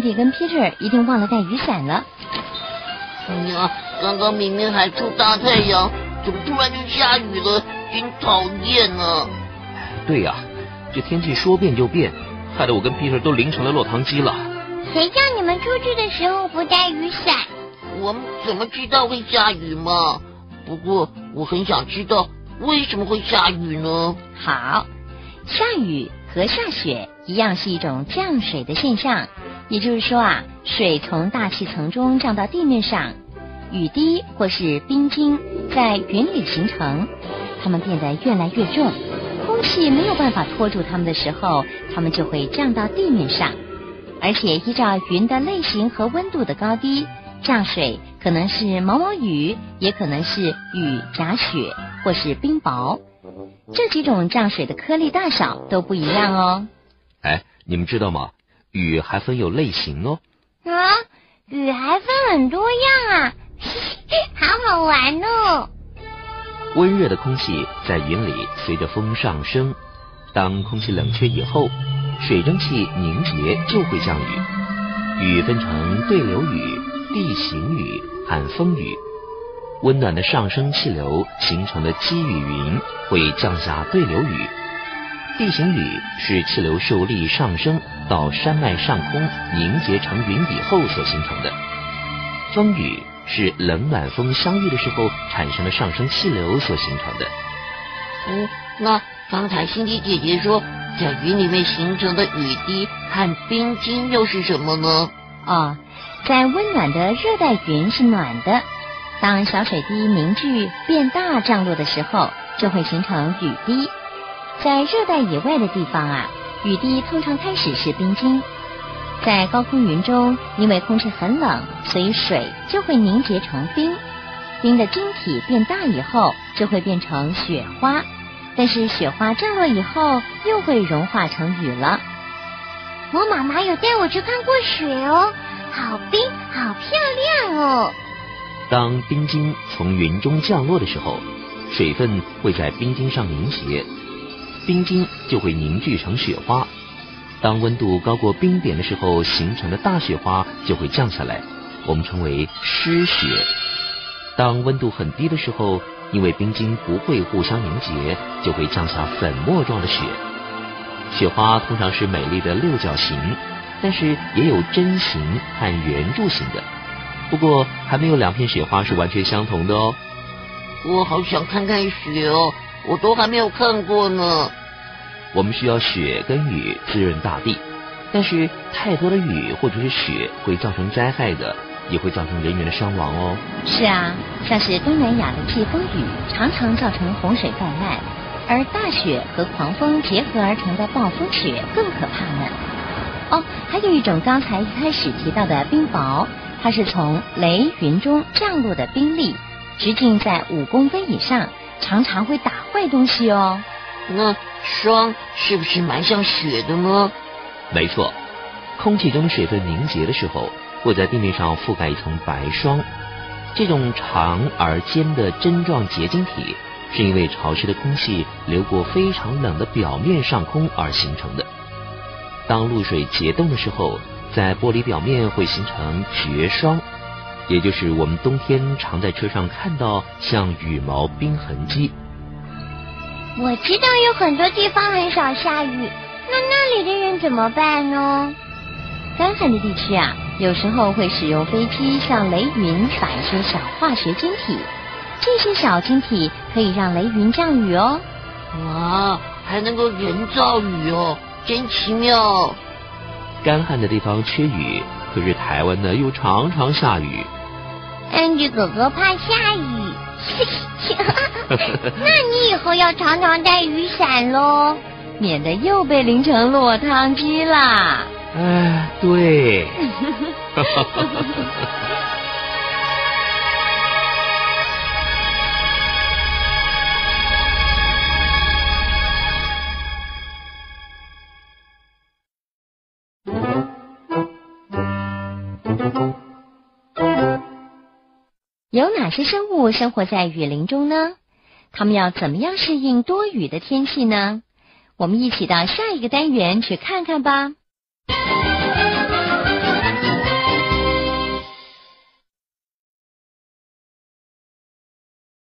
弟跟 Peter 一定忘了带雨伞了。哎呀，刚刚明明还出大太阳，怎么突然就下雨了？真讨厌呢！对呀，这天气说变就变，害得我跟 Peter 都淋成了落汤鸡了。谁叫你们出去的时候不带雨伞？我们怎么知道会下雨嘛？不过我很想知道为什么会下雨呢？好，下雨和下雪一样是一种降水的现象，也就是说啊，水从大气层中降到地面上，雨滴或是冰晶在云里形成，它们变得越来越重，空气没有办法拖住它们的时候，它们就会降到地面上，而且依照云的类型和温度的高低。降水可能是毛毛雨，也可能是雨夹雪或是冰雹，这几种降水的颗粒大小都不一样哦。哎，你们知道吗？雨还分有类型哦。啊，雨还分很多样啊，好好玩哦。温热的空气在云里随着风上升，当空气冷却以后，水蒸气凝结就会降雨。雨分成对流雨。地形雨和风雨，温暖的上升气流形成的积雨云会降下对流雨。地形雨是气流受力上升到山脉上空凝结成云以后所形成的。风雨是冷暖风相遇的时候产生的上升气流所形成的。嗯，那刚才心迪姐姐说，在云里面形成的雨滴和冰晶又是什么呢？啊。在温暖的热带云是暖的，当小水滴凝聚变大降落的时候，就会形成雨滴。在热带以外的地方啊，雨滴通常开始是冰晶。在高空云中，因为空气很冷，所以水就会凝结成冰。冰的晶体变大以后，就会变成雪花。但是雪花降落以后，又会融化成雨了。我妈妈有带我去看过雪哦。好冰，好漂亮哦！当冰晶从云中降落的时候，水分会在冰晶上凝结，冰晶就会凝聚成雪花。当温度高过冰点的时候，形成的大雪花就会降下来，我们称为湿雪。当温度很低的时候，因为冰晶不会互相凝结，就会降下粉末状的雪。雪花通常是美丽的六角形。但是也有针形和圆柱形的，不过还没有两片雪花是完全相同的哦。我好想看看雪哦，我都还没有看过呢。我们需要雪跟雨滋润大地，但是太多的雨或者是雪会造成灾害的，也会造成人员的伤亡哦。是啊，像是东南亚的季风雨常常造成洪水泛滥，而大雪和狂风结合而成的暴风雪更可怕呢。哦，还有一种刚才一开始提到的冰雹，它是从雷云中降落的冰粒，直径在五公分以上，常常会打坏东西哦。那霜是不是蛮像雪的呢？没错，空气中水分凝结的时候，会在地面上覆盖一层白霜。这种长而尖的针状结晶体，是因为潮湿的空气流过非常冷的表面上空而形成的。当露水结冻的时候，在玻璃表面会形成结霜，也就是我们冬天常在车上看到像羽毛冰痕迹。我知道有很多地方很少下雨，那那里的人怎么办呢？干旱的地区啊，有时候会使用飞机向雷云撒一些小化学晶体，这些小晶体可以让雷云降雨哦。哇，还能够人造雨哦！真奇妙！干旱的地方缺雨，可是台湾呢又常常下雨。安迪哥哥怕下雨，那你以后要常常带雨伞喽，免得又被淋成落汤鸡啦。哎，对。有哪些生物生活在雨林中呢？它们要怎么样适应多雨的天气呢？我们一起到下一个单元去看看吧。